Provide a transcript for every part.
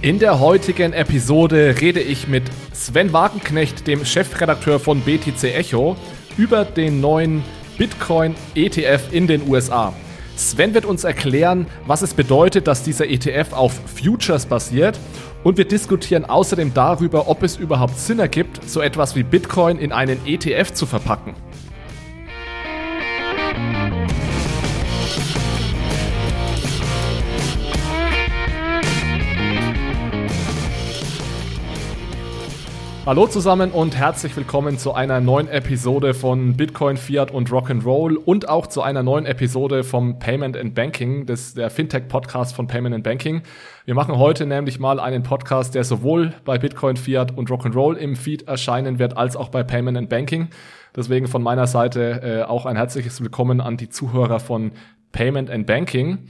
In der heutigen Episode rede ich mit Sven Wagenknecht, dem Chefredakteur von BTC Echo, über den neuen Bitcoin ETF in den USA. Sven wird uns erklären, was es bedeutet, dass dieser ETF auf Futures basiert und wir diskutieren außerdem darüber, ob es überhaupt Sinn ergibt, so etwas wie Bitcoin in einen ETF zu verpacken. Hallo zusammen und herzlich willkommen zu einer neuen Episode von Bitcoin, Fiat und Rock'n'Roll und auch zu einer neuen Episode vom Payment and Banking, des, der Fintech-Podcast von Payment and Banking. Wir machen heute nämlich mal einen Podcast, der sowohl bei Bitcoin, Fiat und Rock'n'Roll im Feed erscheinen wird, als auch bei Payment and Banking. Deswegen von meiner Seite äh, auch ein herzliches Willkommen an die Zuhörer von Payment and Banking.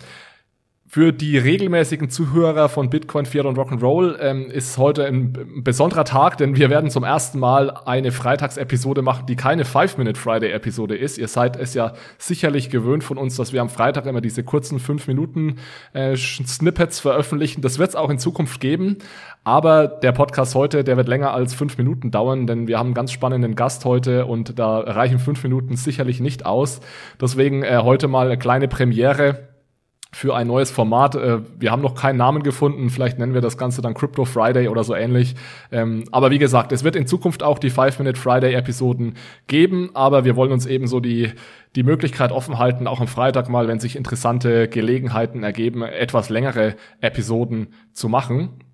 Für die regelmäßigen Zuhörer von Bitcoin, Fiat und Rock'n'Roll ähm, ist heute ein besonderer Tag, denn wir werden zum ersten Mal eine Freitagsepisode machen, die keine Five-Minute-Friday-Episode ist. Ihr seid es ja sicherlich gewöhnt von uns, dass wir am Freitag immer diese kurzen fünf Minuten äh, Snippets veröffentlichen. Das wird es auch in Zukunft geben. Aber der Podcast heute, der wird länger als fünf Minuten dauern, denn wir haben einen ganz spannenden Gast heute und da reichen fünf Minuten sicherlich nicht aus. Deswegen äh, heute mal eine kleine Premiere für ein neues Format. Äh, wir haben noch keinen Namen gefunden. Vielleicht nennen wir das Ganze dann Crypto Friday oder so ähnlich. Ähm, aber wie gesagt, es wird in Zukunft auch die Five-Minute Friday-Episoden geben. Aber wir wollen uns eben so die, die Möglichkeit offen halten, auch am Freitag mal, wenn sich interessante Gelegenheiten ergeben, etwas längere Episoden zu machen.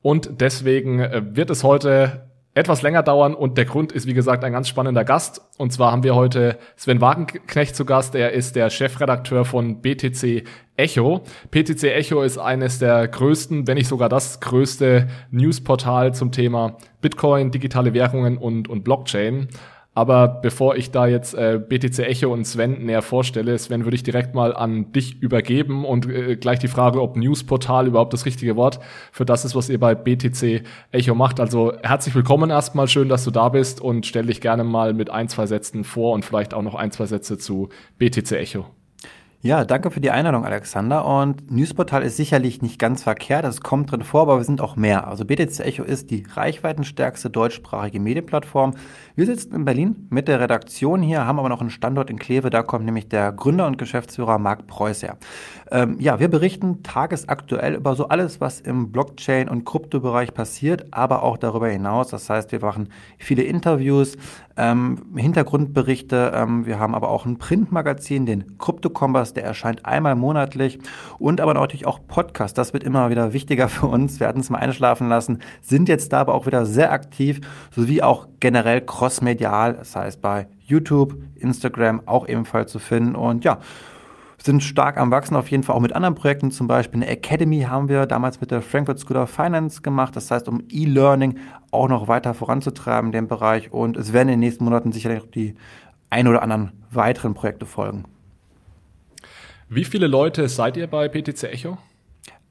Und deswegen äh, wird es heute etwas länger dauern und der Grund ist, wie gesagt, ein ganz spannender Gast. Und zwar haben wir heute Sven Wagenknecht zu Gast. Er ist der Chefredakteur von BTC Echo. BTC Echo ist eines der größten, wenn nicht sogar das größte Newsportal zum Thema Bitcoin, digitale Währungen und, und Blockchain. Aber bevor ich da jetzt äh, BTC Echo und Sven näher vorstelle, Sven, würde ich direkt mal an dich übergeben und äh, gleich die Frage, ob Newsportal überhaupt das richtige Wort für das ist, was ihr bei BTC Echo macht. Also herzlich willkommen erstmal, schön, dass du da bist und stell dich gerne mal mit ein, zwei Sätzen vor und vielleicht auch noch ein, zwei Sätze zu BTC Echo. Ja, danke für die Einladung, Alexander. Und Newsportal ist sicherlich nicht ganz verkehrt, das kommt drin vor, aber wir sind auch mehr. Also BTC Echo ist die reichweitenstärkste deutschsprachige Medienplattform. Wir sitzen in Berlin mit der Redaktion hier, haben aber noch einen Standort in Kleve, da kommt nämlich der Gründer und Geschäftsführer Marc Preuß her. Ähm, ja, wir berichten tagesaktuell über so alles, was im Blockchain- und Kryptobereich passiert, aber auch darüber hinaus. Das heißt, wir machen viele Interviews, ähm, Hintergrundberichte. Ähm, wir haben aber auch ein Printmagazin, den Krypto-Kompass, der erscheint einmal monatlich und aber natürlich auch Podcast. Das wird immer wieder wichtiger für uns. Wir hatten es mal einschlafen lassen, sind jetzt da aber auch wieder sehr aktiv, sowie auch generell crossmedial, das heißt bei YouTube, Instagram auch ebenfalls zu finden und ja, sind stark am Wachsen, auf jeden Fall auch mit anderen Projekten, zum Beispiel eine Academy haben wir damals mit der Frankfurt School of Finance gemacht, das heißt, um E-Learning auch noch weiter voranzutreiben in dem Bereich und es werden in den nächsten Monaten sicherlich die ein oder anderen weiteren Projekte folgen. Wie viele Leute seid ihr bei PTC Echo?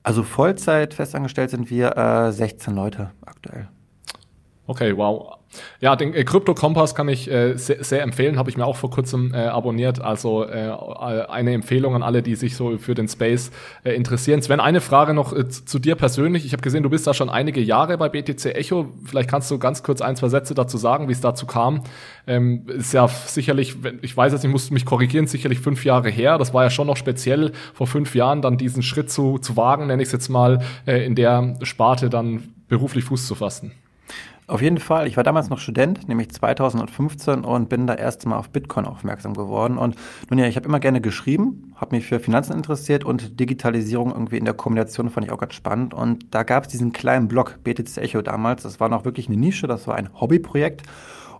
Also Vollzeit festangestellt sind wir äh, 16 Leute aktuell. Okay, wow. Ja, den äh, Crypto Kompass kann ich äh, sehr, sehr empfehlen, habe ich mir auch vor kurzem äh, abonniert. Also äh, eine Empfehlung an alle, die sich so für den Space äh, interessieren. Sven, eine Frage noch äh, zu dir persönlich. Ich habe gesehen, du bist da schon einige Jahre bei BTC Echo. Vielleicht kannst du ganz kurz ein, zwei Sätze dazu sagen, wie es dazu kam. Ähm, ist ja sicherlich, ich weiß jetzt, ich muss mich korrigieren, sicherlich fünf Jahre her. Das war ja schon noch speziell vor fünf Jahren, dann diesen Schritt zu, zu wagen, nenne ich es jetzt mal, äh, in der Sparte dann beruflich Fuß zu fassen. Auf jeden Fall. Ich war damals noch Student, nämlich 2015 und bin da erst mal auf Bitcoin aufmerksam geworden. Und nun ja, ich habe immer gerne geschrieben, habe mich für Finanzen interessiert und Digitalisierung irgendwie in der Kombination fand ich auch ganz spannend. Und da gab es diesen kleinen Blog BTC Echo damals. Das war noch wirklich eine Nische, das war ein Hobbyprojekt.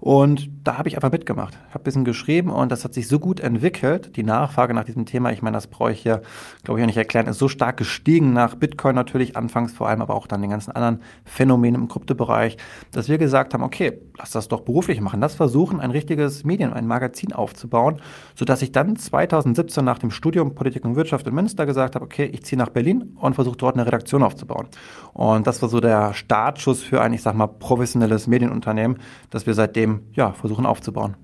Und da habe ich einfach mitgemacht, habe ein bisschen geschrieben und das hat sich so gut entwickelt. Die Nachfrage nach diesem Thema, ich meine, das brauche ich hier, glaube ich, auch nicht erklären, ist so stark gestiegen nach Bitcoin natürlich, anfangs vor allem, aber auch dann den ganzen anderen Phänomenen im Kryptobereich, dass wir gesagt haben, okay, lass das doch beruflich machen. Lass versuchen, ein richtiges Medien, ein Magazin aufzubauen, sodass ich dann 2017 nach dem Studium Politik und Wirtschaft in Münster gesagt habe, okay, ich ziehe nach Berlin und versuche dort eine Redaktion aufzubauen. Und das war so der Startschuss für ein, ich sag mal, professionelles Medienunternehmen, das wir seitdem ja, versuchen aufzubauen.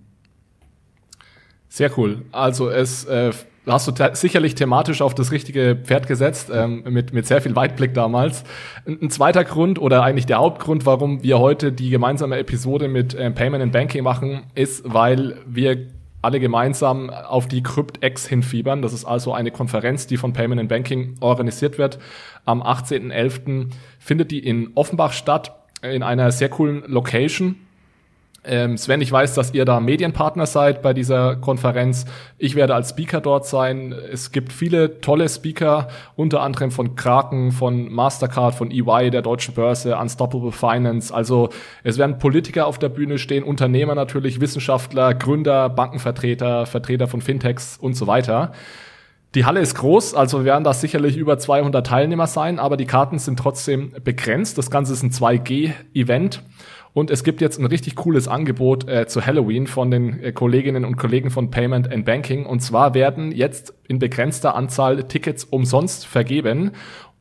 Sehr cool. Also es äh, hast du sicherlich thematisch auf das richtige Pferd gesetzt, ähm, mit, mit sehr viel Weitblick damals. Ein, ein, zweiter Grund oder eigentlich der Hauptgrund, warum wir heute die gemeinsame Episode mit äh, Payment and Banking machen, ist, weil wir alle gemeinsam auf die CryptX hinfiebern. Das ist also eine Konferenz, die von Payment and Banking organisiert wird. Am 18.11. findet die in Offenbach statt, in einer sehr coolen Location ähm, Sven, ich weiß, dass ihr da Medienpartner seid bei dieser Konferenz. Ich werde als Speaker dort sein. Es gibt viele tolle Speaker, unter anderem von Kraken, von Mastercard, von EY, der Deutschen Börse, Unstoppable Finance. Also es werden Politiker auf der Bühne stehen, Unternehmer natürlich, Wissenschaftler, Gründer, Bankenvertreter, Vertreter von Fintechs und so weiter. Die Halle ist groß, also werden da sicherlich über 200 Teilnehmer sein, aber die Karten sind trotzdem begrenzt. Das Ganze ist ein 2G-Event. Und es gibt jetzt ein richtig cooles Angebot äh, zu Halloween von den äh, Kolleginnen und Kollegen von Payment and Banking. Und zwar werden jetzt in begrenzter Anzahl Tickets umsonst vergeben.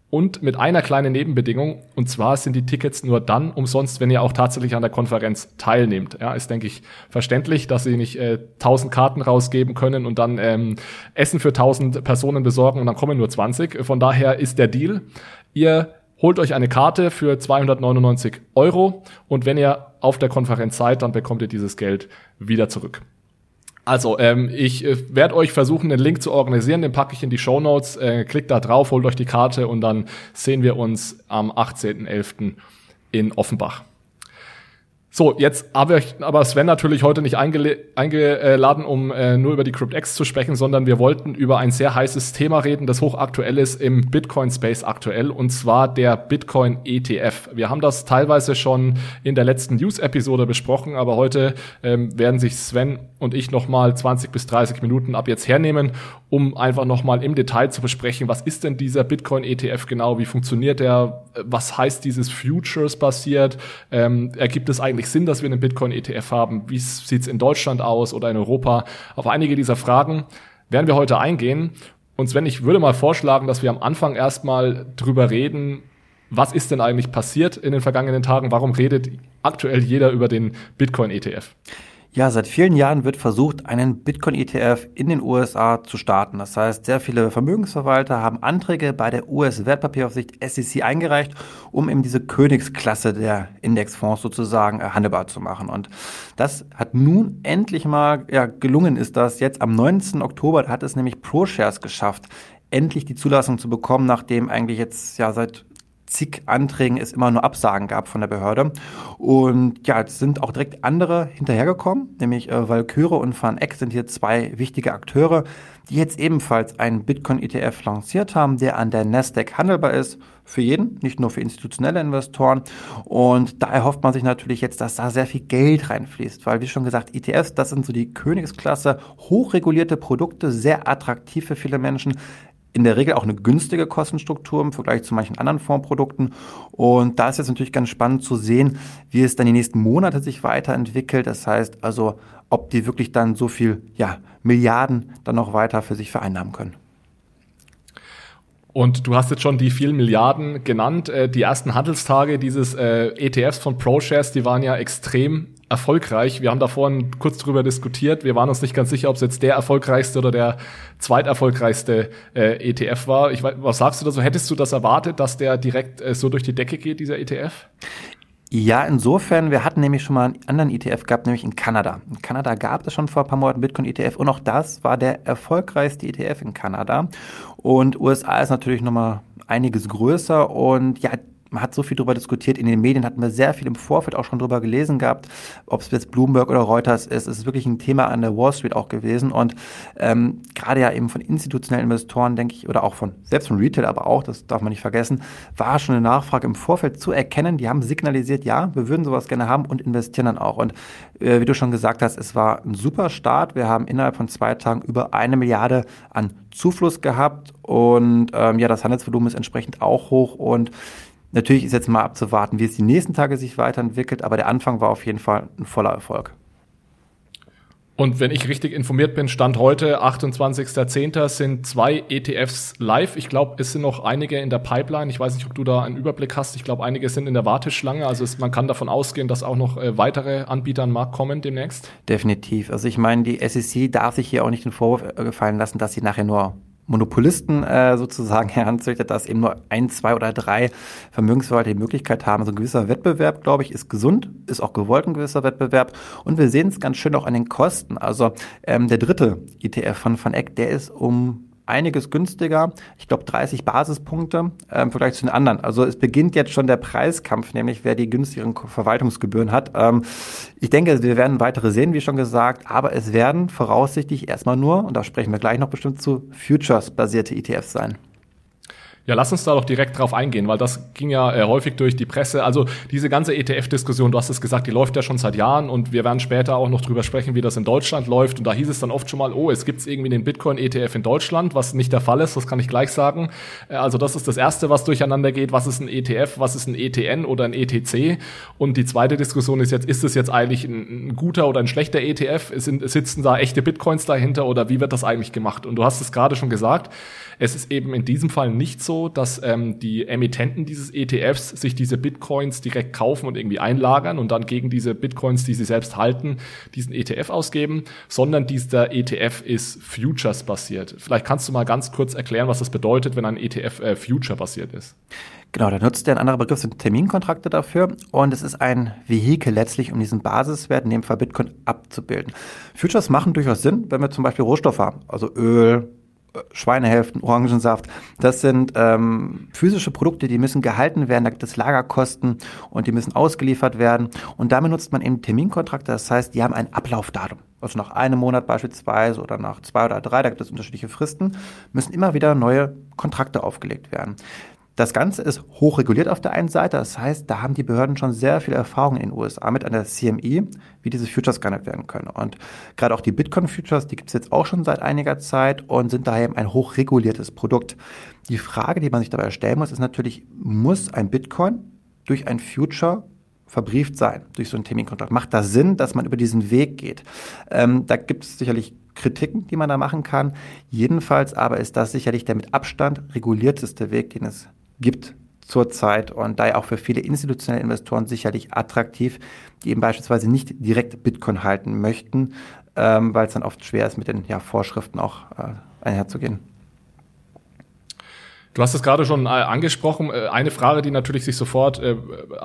Und mit einer kleinen Nebenbedingung, und zwar sind die Tickets nur dann umsonst, wenn ihr auch tatsächlich an der Konferenz teilnehmt. Ja, ist, denke ich, verständlich, dass sie nicht äh, 1000 Karten rausgeben können und dann ähm, Essen für 1000 Personen besorgen und dann kommen nur 20. Von daher ist der Deal, ihr holt euch eine Karte für 299 Euro und wenn ihr auf der Konferenz seid, dann bekommt ihr dieses Geld wieder zurück. Also, ähm, ich äh, werde euch versuchen, den Link zu organisieren, den packe ich in die Show Notes. Äh, klickt da drauf, holt euch die Karte und dann sehen wir uns am 18.11. in Offenbach. So, jetzt habe ich aber Sven natürlich heute nicht eingeladen, um äh, nur über die CryptX zu sprechen, sondern wir wollten über ein sehr heißes Thema reden, das hochaktuell ist im Bitcoin-Space aktuell, und zwar der Bitcoin-ETF. Wir haben das teilweise schon in der letzten News-Episode besprochen, aber heute ähm, werden sich Sven und ich nochmal 20 bis 30 Minuten ab jetzt hernehmen, um einfach nochmal im Detail zu besprechen, was ist denn dieser Bitcoin-ETF genau, wie funktioniert der, was heißt dieses Futures-basiert, ähm, ergibt es eigentlich Sinn, dass wir einen Bitcoin-ETF haben, wie sieht's in Deutschland aus oder in Europa, auf einige dieser Fragen werden wir heute eingehen. Und Sven, ich würde mal vorschlagen, dass wir am Anfang erstmal drüber reden, was ist denn eigentlich passiert in den vergangenen Tagen? Warum redet aktuell jeder über den Bitcoin-ETF? Ja, seit vielen Jahren wird versucht, einen Bitcoin-ETF in den USA zu starten. Das heißt, sehr viele Vermögensverwalter haben Anträge bei der US-Wertpapieraufsicht SEC eingereicht, um eben diese Königsklasse der Indexfonds sozusagen handelbar zu machen. Und das hat nun endlich mal ja, gelungen, ist das jetzt am 19. Oktober, hat es nämlich ProShares geschafft, endlich die Zulassung zu bekommen, nachdem eigentlich jetzt ja seit zig Anträgen es immer nur Absagen gab von der Behörde. Und ja, es sind auch direkt andere hinterhergekommen, nämlich äh, Valkyrie und FanEck sind hier zwei wichtige Akteure, die jetzt ebenfalls einen Bitcoin-ETF lanciert haben, der an der Nasdaq handelbar ist für jeden, nicht nur für institutionelle Investoren. Und da erhofft man sich natürlich jetzt, dass da sehr viel Geld reinfließt, weil wie schon gesagt, ETFs, das sind so die Königsklasse, hochregulierte Produkte, sehr attraktiv für viele Menschen, in der Regel auch eine günstige Kostenstruktur im Vergleich zu manchen anderen Fondsprodukten. Und da ist jetzt natürlich ganz spannend zu sehen, wie es dann die nächsten Monate sich weiterentwickelt. Das heißt also, ob die wirklich dann so viel, ja, Milliarden dann noch weiter für sich vereinnahmen können. Und du hast jetzt schon die vielen Milliarden genannt. Äh, die ersten Handelstage dieses äh, ETFs von ProShares, die waren ja extrem erfolgreich. Wir haben da vorhin kurz drüber diskutiert. Wir waren uns nicht ganz sicher, ob es jetzt der erfolgreichste oder der zweiterfolgreichste äh, ETF war. Ich, was sagst du da so? Hättest du das erwartet, dass der direkt äh, so durch die Decke geht, dieser ETF? Ja, insofern, wir hatten nämlich schon mal einen anderen ETF gehabt, nämlich in Kanada. In Kanada gab es schon vor ein paar Monaten Bitcoin-ETF und auch das war der erfolgreichste ETF in Kanada. Und USA ist natürlich nochmal einiges größer und ja, man hat so viel darüber diskutiert. In den Medien hatten wir sehr viel im Vorfeld auch schon darüber gelesen gehabt, ob es jetzt Bloomberg oder Reuters ist. Es ist wirklich ein Thema an der Wall Street auch gewesen. Und ähm, gerade ja eben von institutionellen Investoren, denke ich, oder auch von, selbst von Retail, aber auch, das darf man nicht vergessen, war schon eine Nachfrage im Vorfeld zu erkennen. Die haben signalisiert, ja, wir würden sowas gerne haben und investieren dann auch. Und äh, wie du schon gesagt hast, es war ein super Start. Wir haben innerhalb von zwei Tagen über eine Milliarde an Zufluss gehabt und ähm, ja, das Handelsvolumen ist entsprechend auch hoch und Natürlich ist jetzt mal abzuwarten, wie es die nächsten Tage sich weiterentwickelt, aber der Anfang war auf jeden Fall ein voller Erfolg. Und wenn ich richtig informiert bin, Stand heute, 28.10. sind zwei ETFs live. Ich glaube, es sind noch einige in der Pipeline. Ich weiß nicht, ob du da einen Überblick hast. Ich glaube, einige sind in der Warteschlange. Also es, man kann davon ausgehen, dass auch noch äh, weitere Anbieter an den Markt kommen demnächst. Definitiv. Also ich meine, die SEC darf sich hier auch nicht den Vorwurf äh, gefallen lassen, dass sie nachher nur Monopolisten äh, sozusagen heranzüchtet, dass eben nur ein, zwei oder drei Vermögensverwalter die Möglichkeit haben. Also ein gewisser Wettbewerb, glaube ich, ist gesund, ist auch gewollt ein gewisser Wettbewerb. Und wir sehen es ganz schön auch an den Kosten. Also ähm, der dritte ETF von Van Eck, der ist um einiges günstiger. Ich glaube 30 Basispunkte äh, im Vergleich zu den anderen. Also es beginnt jetzt schon der Preiskampf, nämlich wer die günstigeren Verwaltungsgebühren hat. Ähm, ich denke, wir werden weitere sehen, wie schon gesagt, aber es werden voraussichtlich erstmal nur, und da sprechen wir gleich noch bestimmt zu, Futures-basierte ETFs sein. Ja, lass uns da doch direkt drauf eingehen, weil das ging ja äh, häufig durch die Presse. Also diese ganze ETF-Diskussion, du hast es gesagt, die läuft ja schon seit Jahren und wir werden später auch noch drüber sprechen, wie das in Deutschland läuft. Und da hieß es dann oft schon mal, oh, es gibt irgendwie den Bitcoin-ETF in Deutschland, was nicht der Fall ist, das kann ich gleich sagen. Äh, also das ist das Erste, was durcheinander geht. Was ist ein ETF, was ist ein ETN oder ein ETC? Und die zweite Diskussion ist jetzt, ist es jetzt eigentlich ein, ein guter oder ein schlechter ETF? Sind, sitzen da echte Bitcoins dahinter oder wie wird das eigentlich gemacht? Und du hast es gerade schon gesagt, es ist eben in diesem Fall nicht so, dass ähm, die Emittenten dieses ETFs sich diese Bitcoins direkt kaufen und irgendwie einlagern und dann gegen diese Bitcoins, die sie selbst halten, diesen ETF ausgeben, sondern dieser ETF ist Futures basiert. Vielleicht kannst du mal ganz kurz erklären, was das bedeutet, wenn ein ETF äh, Future basiert ist. Genau, da nutzt der ein anderer Begriff sind Terminkontrakte dafür und es ist ein Vehikel letztlich, um diesen Basiswert, in dem Fall Bitcoin, abzubilden. Futures machen durchaus Sinn, wenn wir zum Beispiel Rohstoffe haben, also Öl, Schweinehälften, Orangensaft. Das sind ähm, physische Produkte, die müssen gehalten werden, da gibt es Lagerkosten und die müssen ausgeliefert werden. Und damit nutzt man eben Terminkontrakte, das heißt, die haben ein Ablaufdatum. Also nach einem Monat beispielsweise oder nach zwei oder drei, da gibt es unterschiedliche Fristen, müssen immer wieder neue Kontrakte aufgelegt werden. Das Ganze ist hochreguliert auf der einen Seite. Das heißt, da haben die Behörden schon sehr viel Erfahrung in den USA mit einer CME, wie diese Futures gehandelt werden können. Und gerade auch die Bitcoin-Futures, die gibt es jetzt auch schon seit einiger Zeit und sind daher ein hochreguliertes Produkt. Die Frage, die man sich dabei stellen muss, ist natürlich, muss ein Bitcoin durch ein Future verbrieft sein, durch so einen Terminkontrakt? Macht das Sinn, dass man über diesen Weg geht? Ähm, da gibt es sicherlich Kritiken, die man da machen kann. Jedenfalls aber ist das sicherlich der mit Abstand regulierteste Weg, den es gibt zurzeit und daher auch für viele institutionelle Investoren sicherlich attraktiv, die eben beispielsweise nicht direkt Bitcoin halten möchten, ähm, weil es dann oft schwer ist, mit den ja, Vorschriften auch äh, einherzugehen. Du hast es gerade schon äh, angesprochen. Äh, eine Frage, die natürlich sich sofort, äh,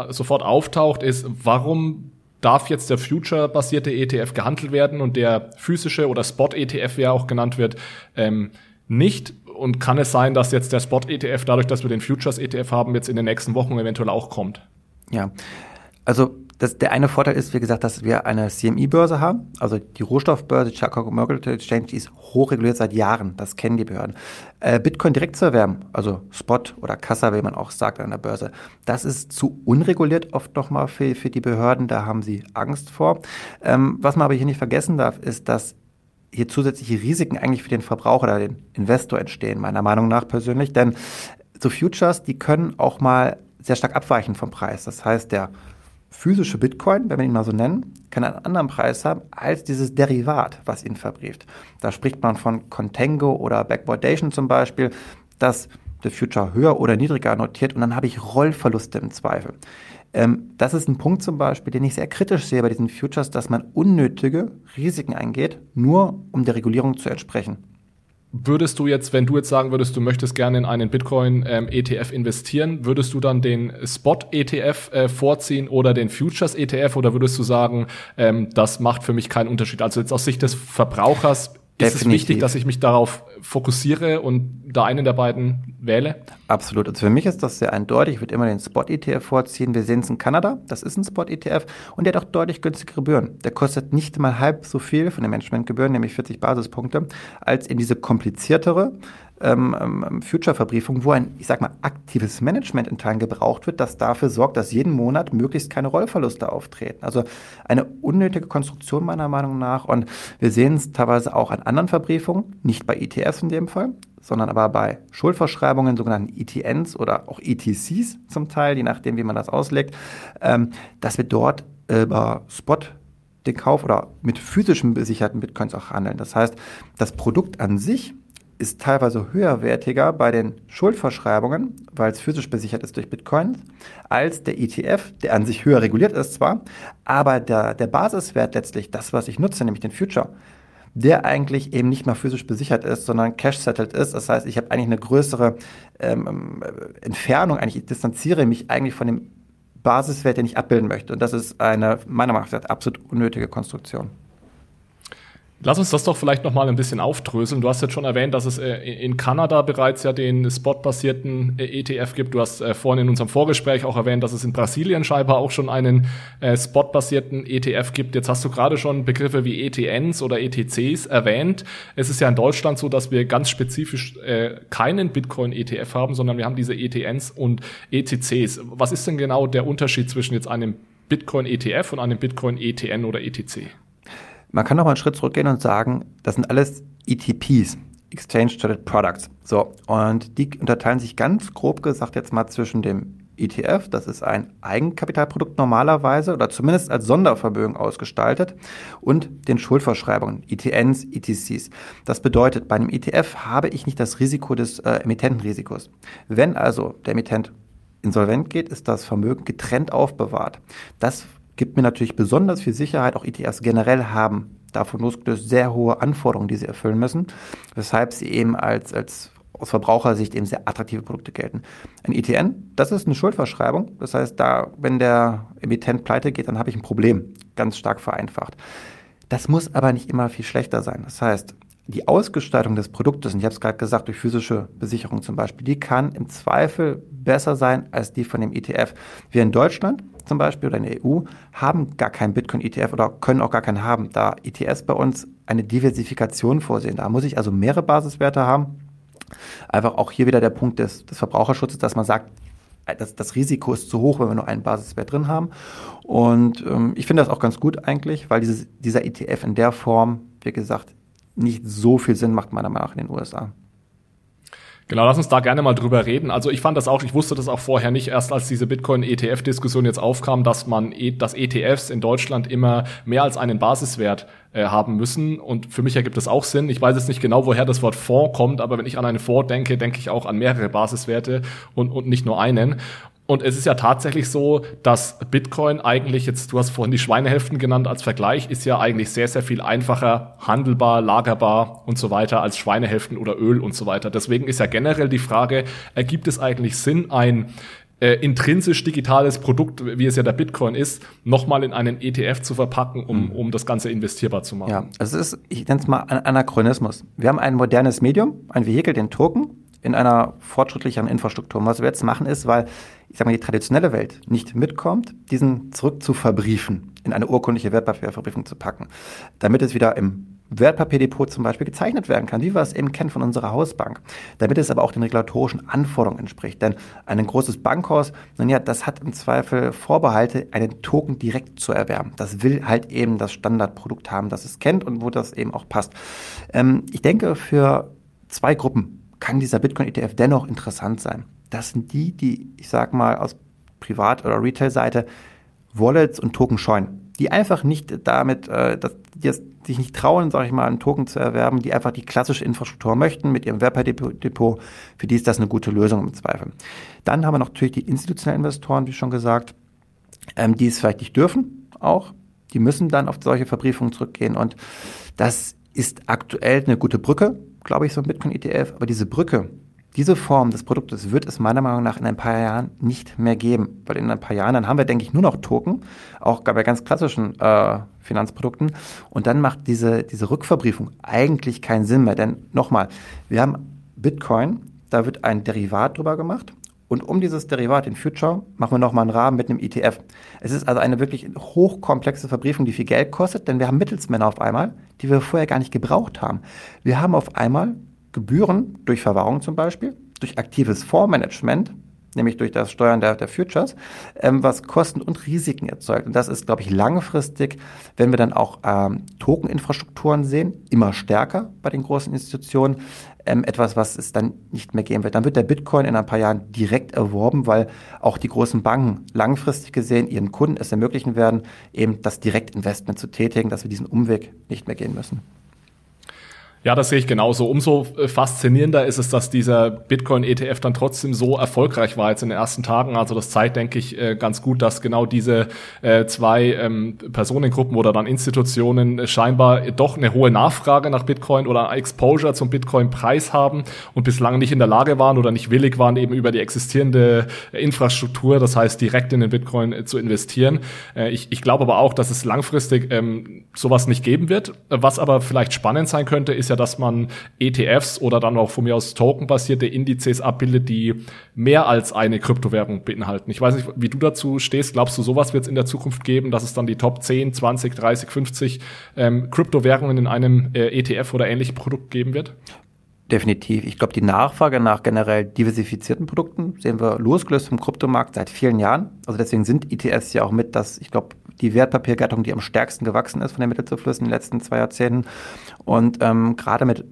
sofort auftaucht, ist, warum darf jetzt der Future-basierte ETF gehandelt werden und der physische oder Spot-ETF, wie er auch genannt wird, ähm, nicht? Und kann es sein, dass jetzt der Spot-ETF, dadurch, dass wir den Futures-ETF haben, jetzt in den nächsten Wochen eventuell auch kommt? Ja, also das, der eine Vorteil ist, wie gesagt, dass wir eine CMI-Börse haben. Also die Rohstoffbörse Chicago Mercantile Exchange, die ist hochreguliert seit Jahren. Das kennen die Behörden. Äh, Bitcoin direkt zu erwerben, also Spot oder Kassa, wie man auch sagt an der Börse, das ist zu unreguliert oft nochmal für, für die Behörden. Da haben sie Angst vor. Ähm, was man aber hier nicht vergessen darf, ist, dass hier zusätzliche Risiken eigentlich für den Verbraucher oder den Investor entstehen, meiner Meinung nach persönlich. Denn so Futures, die können auch mal sehr stark abweichen vom Preis. Das heißt, der physische Bitcoin, wenn wir ihn mal so nennen, kann einen anderen Preis haben als dieses Derivat, was ihn verbrieft. Da spricht man von Contango oder Backwardation zum Beispiel, dass der Future höher oder niedriger notiert und dann habe ich Rollverluste im Zweifel. Ähm, das ist ein Punkt zum Beispiel, den ich sehr kritisch sehe bei diesen Futures, dass man unnötige Risiken eingeht, nur um der Regulierung zu entsprechen. Würdest du jetzt, wenn du jetzt sagen würdest, du möchtest gerne in einen Bitcoin-ETF ähm, investieren, würdest du dann den Spot-ETF äh, vorziehen oder den Futures-ETF oder würdest du sagen, ähm, das macht für mich keinen Unterschied? Also jetzt aus Sicht des Verbrauchers ist es wichtig, dass ich mich darauf fokussiere und da einen der beiden wähle? Absolut. Also für mich ist das sehr eindeutig. Ich würde immer den Spot-ETF vorziehen. Wir sehen es in Kanada. Das ist ein Spot-ETF und der hat auch deutlich günstigere Gebühren. Der kostet nicht mal halb so viel von den Managementgebühren, nämlich 40 Basispunkte, als in diese kompliziertere ähm, ähm, Future-Verbriefung, wo ein, ich sag mal, aktives Management in Teilen gebraucht wird, das dafür sorgt, dass jeden Monat möglichst keine Rollverluste auftreten. Also eine unnötige Konstruktion meiner Meinung nach. Und wir sehen es teilweise auch an anderen Verbriefungen, nicht bei ETFs in dem Fall, sondern aber bei Schuldverschreibungen, sogenannten ETNs oder auch ETCs zum Teil, je nachdem, wie man das auslegt, ähm, dass wir dort über Spot den Kauf oder mit physischen besicherten Bitcoins auch handeln. Das heißt, das Produkt an sich ist teilweise höherwertiger bei den Schuldverschreibungen, weil es physisch besichert ist durch Bitcoin, als der ETF, der an sich höher reguliert ist zwar, aber der, der Basiswert letztlich, das, was ich nutze, nämlich den Future, der eigentlich eben nicht mehr physisch besichert ist, sondern cash-settled ist. Das heißt, ich habe eigentlich eine größere ähm, Entfernung, eigentlich ich distanziere mich eigentlich von dem Basiswert, den ich abbilden möchte. Und das ist eine, meiner Meinung nach, absolut unnötige Konstruktion. Lass uns das doch vielleicht noch mal ein bisschen aufdröseln. Du hast jetzt schon erwähnt, dass es äh, in Kanada bereits ja den spotbasierten äh, ETF gibt. Du hast äh, vorhin in unserem Vorgespräch auch erwähnt, dass es in Brasilien scheinbar auch schon einen spotbasierten ETF gibt. Jetzt hast du gerade schon Begriffe wie ETNs oder ETCs erwähnt. Es ist ja in Deutschland so, dass wir ganz spezifisch keinen Bitcoin-ETF haben, sondern wir haben diese ETNs und ETCs. Was ist denn genau der Unterschied zwischen jetzt einem Bitcoin-ETF und einem Bitcoin-ETN oder ETC? Man kann noch mal einen Schritt zurückgehen und sagen, das sind alles ETPs, Exchange Traded Products. So, und die unterteilen sich ganz grob gesagt jetzt mal zwischen dem ETF, das ist ein Eigenkapitalprodukt normalerweise oder zumindest als Sondervermögen ausgestaltet und den Schuldverschreibungen, ETNs, ETCs. Das bedeutet, bei einem ETF habe ich nicht das Risiko des äh, Emittentenrisikos. Wenn also der Emittent insolvent geht, ist das Vermögen getrennt aufbewahrt. Das gibt mir natürlich besonders viel Sicherheit. Auch ETFs generell haben davon losgelöst sehr hohe Anforderungen, die sie erfüllen müssen, weshalb sie eben als, als aus Verbrauchersicht eben sehr attraktive Produkte gelten. Ein ETN, das ist eine Schuldverschreibung. Das heißt, da, wenn der Emittent pleite geht, dann habe ich ein Problem. Ganz stark vereinfacht. Das muss aber nicht immer viel schlechter sein. Das heißt, die Ausgestaltung des Produktes, und ich habe es gerade gesagt, durch physische Besicherung zum Beispiel, die kann im Zweifel besser sein als die von dem ETF. Wir in Deutschland zum Beispiel oder in der EU haben gar keinen Bitcoin-ETF oder können auch gar keinen haben, da ETS bei uns eine Diversifikation vorsehen. Da muss ich also mehrere Basiswerte haben. Einfach auch hier wieder der Punkt des, des Verbraucherschutzes, dass man sagt, das, das Risiko ist zu hoch, wenn wir nur einen Basiswert drin haben. Und ähm, ich finde das auch ganz gut eigentlich, weil dieses, dieser ETF in der Form, wie gesagt, nicht so viel Sinn macht, meiner Meinung nach, in den USA. Genau, lass uns da gerne mal drüber reden. Also ich fand das auch, ich wusste das auch vorher nicht, erst als diese Bitcoin-ETF-Diskussion jetzt aufkam, dass man, e, dass ETFs in Deutschland immer mehr als einen Basiswert äh, haben müssen. Und für mich ergibt das auch Sinn. Ich weiß jetzt nicht genau, woher das Wort Fonds kommt, aber wenn ich an einen Fonds denke, denke ich auch an mehrere Basiswerte und, und nicht nur einen. Und es ist ja tatsächlich so, dass Bitcoin eigentlich jetzt, du hast vorhin die Schweinehälften genannt als Vergleich, ist ja eigentlich sehr, sehr viel einfacher handelbar, lagerbar und so weiter als Schweinehälften oder Öl und so weiter. Deswegen ist ja generell die Frage, ergibt es eigentlich Sinn, ein äh, intrinsisch digitales Produkt, wie es ja der Bitcoin ist, nochmal in einen ETF zu verpacken, um, mhm. um das Ganze investierbar zu machen. Ja, also es ist, ich nenne es mal ein Anachronismus. Wir haben ein modernes Medium, ein Vehikel, den Token, in einer fortschrittlicheren Infrastruktur. Und was wir jetzt machen ist, weil ich sage mal, die traditionelle Welt nicht mitkommt, diesen zurück zu verbriefen, in eine urkundliche Wertpapierverbriefung zu packen, damit es wieder im Wertpapierdepot zum Beispiel gezeichnet werden kann, wie wir es eben kennen von unserer Hausbank, damit es aber auch den regulatorischen Anforderungen entspricht. Denn ein großes Bankhaus, nun ja, das hat im Zweifel Vorbehalte, einen Token direkt zu erwerben. Das will halt eben das Standardprodukt haben, das es kennt und wo das eben auch passt. Ähm, ich denke, für zwei Gruppen kann dieser Bitcoin-ETF dennoch interessant sein das sind die, die, ich sag mal, aus Privat- oder Retail-Seite Wallets und Token scheuen. Die einfach nicht damit, äh, dass die sich nicht trauen, sage ich mal, einen Token zu erwerben, die einfach die klassische Infrastruktur möchten mit ihrem Wertpapierdepot. Für die ist das eine gute Lösung im Zweifel. Dann haben wir natürlich die institutionellen Investoren, wie schon gesagt, ähm, die es vielleicht nicht dürfen auch. Die müssen dann auf solche Verbriefungen zurückgehen. Und das ist aktuell eine gute Brücke, glaube ich, so ein Bitcoin-ETF. Aber diese Brücke, diese Form des Produktes wird es meiner Meinung nach in ein paar Jahren nicht mehr geben, weil in ein paar Jahren dann haben wir, denke ich, nur noch Token, auch bei ganz klassischen äh, Finanzprodukten. Und dann macht diese, diese Rückverbriefung eigentlich keinen Sinn mehr. Denn nochmal, wir haben Bitcoin, da wird ein Derivat drüber gemacht. Und um dieses Derivat, den Future, machen wir nochmal einen Rahmen mit einem ETF. Es ist also eine wirklich hochkomplexe Verbriefung, die viel Geld kostet, denn wir haben Mittelsmänner auf einmal, die wir vorher gar nicht gebraucht haben. Wir haben auf einmal Gebühren durch Verwahrung zum Beispiel, durch aktives Fondsmanagement, nämlich durch das Steuern der, der Futures, ähm, was Kosten und Risiken erzeugt. Und das ist, glaube ich, langfristig, wenn wir dann auch ähm, Token-Infrastrukturen sehen, immer stärker bei den großen Institutionen, ähm, etwas, was es dann nicht mehr geben wird. Dann wird der Bitcoin in ein paar Jahren direkt erworben, weil auch die großen Banken langfristig gesehen ihren Kunden es ermöglichen werden, eben das Direktinvestment zu tätigen, dass wir diesen Umweg nicht mehr gehen müssen. Ja, das sehe ich genauso. Umso äh, faszinierender ist es, dass dieser Bitcoin-ETF dann trotzdem so erfolgreich war jetzt in den ersten Tagen. Also das zeigt, denke ich, äh, ganz gut, dass genau diese äh, zwei ähm, Personengruppen oder dann Institutionen scheinbar doch eine hohe Nachfrage nach Bitcoin oder Exposure zum Bitcoin-Preis haben und bislang nicht in der Lage waren oder nicht willig waren, eben über die existierende Infrastruktur, das heißt direkt in den Bitcoin zu investieren. Ich, ich glaube aber auch, dass es langfristig ähm, sowas nicht geben wird. Was aber vielleicht spannend sein könnte, ist ja, dass man ETFs oder dann auch von mir aus tokenbasierte Indizes abbildet, die mehr als eine Kryptowährung beinhalten. Ich weiß nicht, wie du dazu stehst. Glaubst du, sowas wird es in der Zukunft geben, dass es dann die Top 10, 20, 30, 50 ähm, Kryptowährungen in einem äh, ETF oder ähnlichem Produkt geben wird? Definitiv. Ich glaube, die Nachfrage nach generell diversifizierten Produkten sehen wir losgelöst vom Kryptomarkt seit vielen Jahren. Also deswegen sind ETFs ja auch mit das, ich glaube, die Wertpapiergattung, die am stärksten gewachsen ist von den Mittelzuflüssen in den letzten zwei Jahrzehnten. Und ähm, gerade mit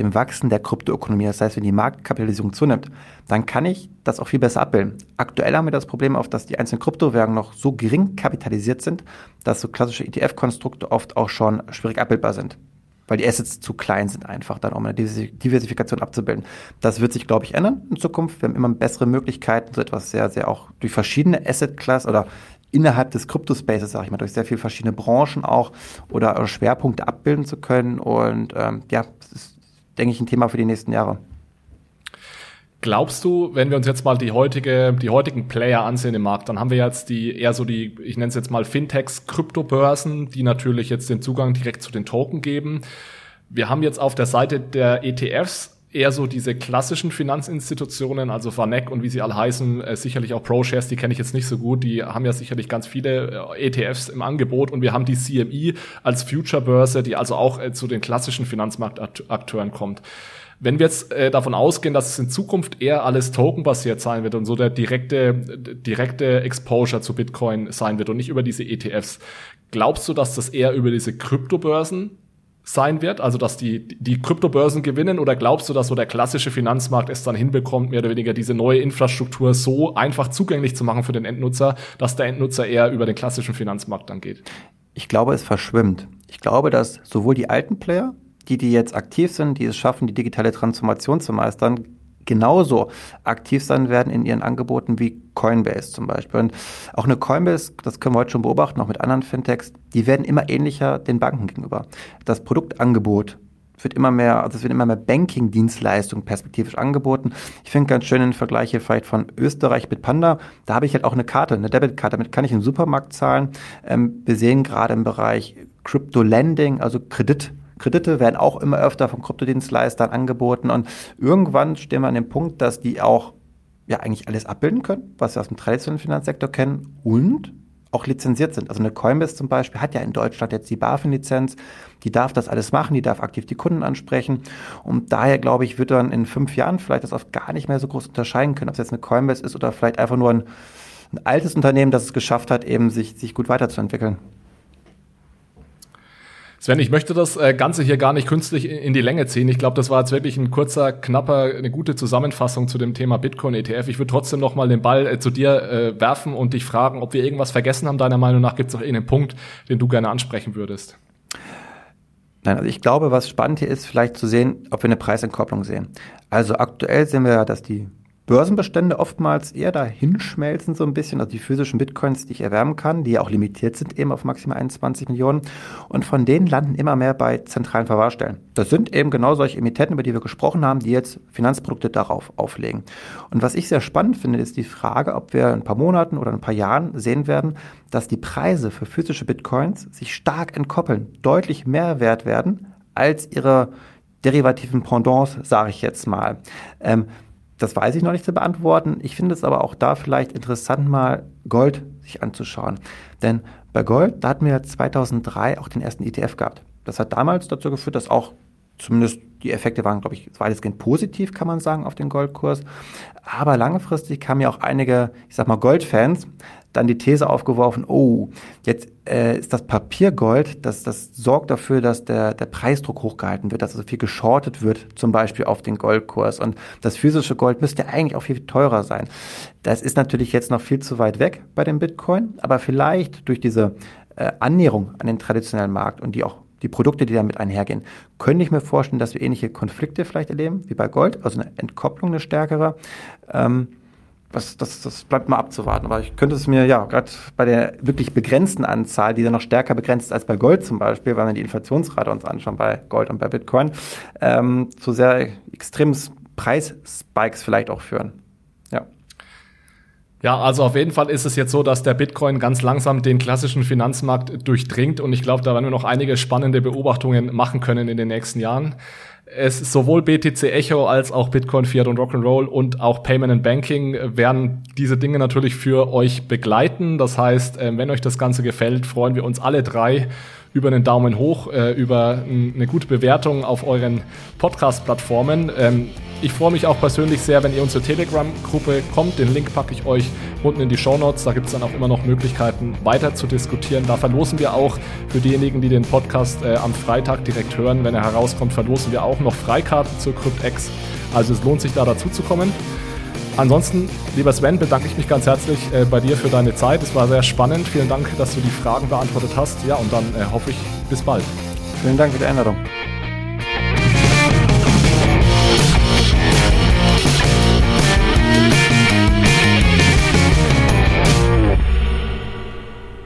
dem Wachsen der Kryptoökonomie, das heißt, wenn die Marktkapitalisierung zunimmt, dann kann ich das auch viel besser abbilden. Aktuell haben wir das Problem oft, dass die einzelnen Kryptowährungen noch so gering kapitalisiert sind, dass so klassische ETF-Konstrukte oft auch schon schwierig abbildbar sind. Weil die Assets zu klein sind einfach dann, um eine Diversifikation abzubilden. Das wird sich, glaube ich, ändern in Zukunft. Wir haben immer bessere Möglichkeiten, so etwas sehr, sehr auch durch verschiedene Asset-Class oder innerhalb des Crypto-Spaces, sage ich mal, durch sehr viele verschiedene Branchen auch oder Schwerpunkte abbilden zu können. Und ähm, ja, das ist, denke ich, ein Thema für die nächsten Jahre. Glaubst du, wenn wir uns jetzt mal die heutige, die heutigen Player ansehen im Markt, dann haben wir jetzt die eher so die, ich nenne es jetzt mal Fintechs, Kryptobörsen, die natürlich jetzt den Zugang direkt zu den Token geben. Wir haben jetzt auf der Seite der ETFs eher so diese klassischen Finanzinstitutionen, also Vanek und wie sie alle heißen, äh, sicherlich auch ProShares, die kenne ich jetzt nicht so gut, die haben ja sicherlich ganz viele äh, ETFs im Angebot und wir haben die CME als Future-Börse, die also auch äh, zu den klassischen Finanzmarktakteuren kommt. Wenn wir jetzt äh, davon ausgehen, dass es in Zukunft eher alles tokenbasiert sein wird und so der direkte, direkte Exposure zu Bitcoin sein wird und nicht über diese ETFs, glaubst du, dass das eher über diese Kryptobörsen sein wird, also dass die, die Kryptobörsen gewinnen oder glaubst du, dass so der klassische Finanzmarkt es dann hinbekommt, mehr oder weniger diese neue Infrastruktur so einfach zugänglich zu machen für den Endnutzer, dass der Endnutzer eher über den klassischen Finanzmarkt dann geht? Ich glaube, es verschwimmt. Ich glaube, dass sowohl die alten Player, die, die jetzt aktiv sind, die es schaffen, die digitale Transformation zu meistern, genauso aktiv sein werden in ihren Angeboten wie Coinbase zum Beispiel. Und auch eine Coinbase, das können wir heute schon beobachten, auch mit anderen Fintechs, die werden immer ähnlicher den Banken gegenüber. Das Produktangebot wird immer mehr, also es wird immer mehr Banking-Dienstleistungen perspektivisch angeboten. Ich finde ganz schön den Vergleich hier vielleicht von Österreich mit Panda. Da habe ich halt auch eine Karte, eine Debitkarte. Damit kann ich im Supermarkt zahlen. Ähm, wir sehen gerade im Bereich Crypto-Lending, also Kredit, Kredite werden auch immer öfter von Kryptodienstleistern angeboten und irgendwann stehen wir an dem Punkt, dass die auch ja eigentlich alles abbilden können, was wir aus dem traditionellen Finanzsektor kennen und auch lizenziert sind. Also eine Coinbase zum Beispiel hat ja in Deutschland jetzt die BaFin-Lizenz, die darf das alles machen, die darf aktiv die Kunden ansprechen und daher glaube ich, wird dann in fünf Jahren vielleicht das oft gar nicht mehr so groß unterscheiden können, ob es jetzt eine Coinbase ist oder vielleicht einfach nur ein, ein altes Unternehmen, das es geschafft hat, eben sich, sich gut weiterzuentwickeln. Sven, ich möchte das äh, Ganze hier gar nicht künstlich in die Länge ziehen. Ich glaube, das war jetzt wirklich ein kurzer, knapper, eine gute Zusammenfassung zu dem Thema Bitcoin ETF. Ich würde trotzdem noch mal den Ball äh, zu dir äh, werfen und dich fragen, ob wir irgendwas vergessen haben. Deiner Meinung nach gibt es noch irgendeinen Punkt, den du gerne ansprechen würdest. Nein, also ich glaube, was spannend hier ist, vielleicht zu sehen, ob wir eine Preisentkopplung sehen. Also aktuell sehen wir ja, dass die Börsenbestände oftmals eher dahin schmelzen so ein bisschen, also die physischen Bitcoins, die ich erwärmen kann, die ja auch limitiert sind eben auf maximal 21 Millionen und von denen landen immer mehr bei zentralen Verwahrstellen. Das sind eben genau solche Emittenten, über die wir gesprochen haben, die jetzt Finanzprodukte darauf auflegen. Und was ich sehr spannend finde, ist die Frage, ob wir in ein paar Monaten oder ein paar Jahren sehen werden, dass die Preise für physische Bitcoins sich stark entkoppeln, deutlich mehr wert werden als ihre derivativen Pendants, sage ich jetzt mal. Ähm, das weiß ich noch nicht zu beantworten. Ich finde es aber auch da vielleicht interessant, mal Gold sich anzuschauen. Denn bei Gold, da hatten wir 2003 auch den ersten ETF gehabt. Das hat damals dazu geführt, dass auch zumindest die Effekte waren, glaube ich, weitestgehend positiv, kann man sagen, auf den Goldkurs. Aber langfristig kamen ja auch einige, ich sag mal, Goldfans dann die These aufgeworfen, oh, jetzt äh, ist das Papiergold, das, das sorgt dafür, dass der, der Preisdruck hochgehalten wird, dass so also viel geschortet wird, zum Beispiel auf den Goldkurs. Und das physische Gold müsste eigentlich auch viel teurer sein. Das ist natürlich jetzt noch viel zu weit weg bei dem Bitcoin, aber vielleicht durch diese äh, Annäherung an den traditionellen Markt und die auch die Produkte, die damit einhergehen, könnte ich mir vorstellen, dass wir ähnliche Konflikte vielleicht erleben wie bei Gold, also eine Entkopplung, eine stärkere. Ähm, das, das, das bleibt mal abzuwarten. Aber ich könnte es mir, ja, gerade bei der wirklich begrenzten Anzahl, die dann noch stärker begrenzt als bei Gold zum Beispiel, wenn wir die Inflationsrate uns anschauen bei Gold und bei Bitcoin, ähm, zu sehr extremen Preisspikes vielleicht auch führen. Ja. Ja, also auf jeden Fall ist es jetzt so, dass der Bitcoin ganz langsam den klassischen Finanzmarkt durchdringt und ich glaube, da werden wir noch einige spannende Beobachtungen machen können in den nächsten Jahren es sowohl BTC Echo als auch Bitcoin, Fiat und Rock'n'Roll und auch Payment and Banking werden diese Dinge natürlich für euch begleiten. Das heißt, äh, wenn euch das Ganze gefällt, freuen wir uns alle drei über einen Daumen hoch, äh, über eine gute Bewertung auf euren Podcast-Plattformen. Ähm, ich freue mich auch persönlich sehr, wenn ihr unsere Telegram-Gruppe kommt. Den Link packe ich euch unten in die Show Notes. Da gibt es dann auch immer noch Möglichkeiten, weiter zu diskutieren. Da verlosen wir auch für diejenigen, die den Podcast äh, am Freitag direkt hören, wenn er herauskommt, verlosen wir auch noch Freikarten zur CryptX. Also es lohnt sich da dazu zu kommen. Ansonsten, lieber Sven, bedanke ich mich ganz herzlich äh, bei dir für deine Zeit. Es war sehr spannend. Vielen Dank, dass du die Fragen beantwortet hast. Ja, und dann äh, hoffe ich bis bald. Vielen Dank für die Einladung.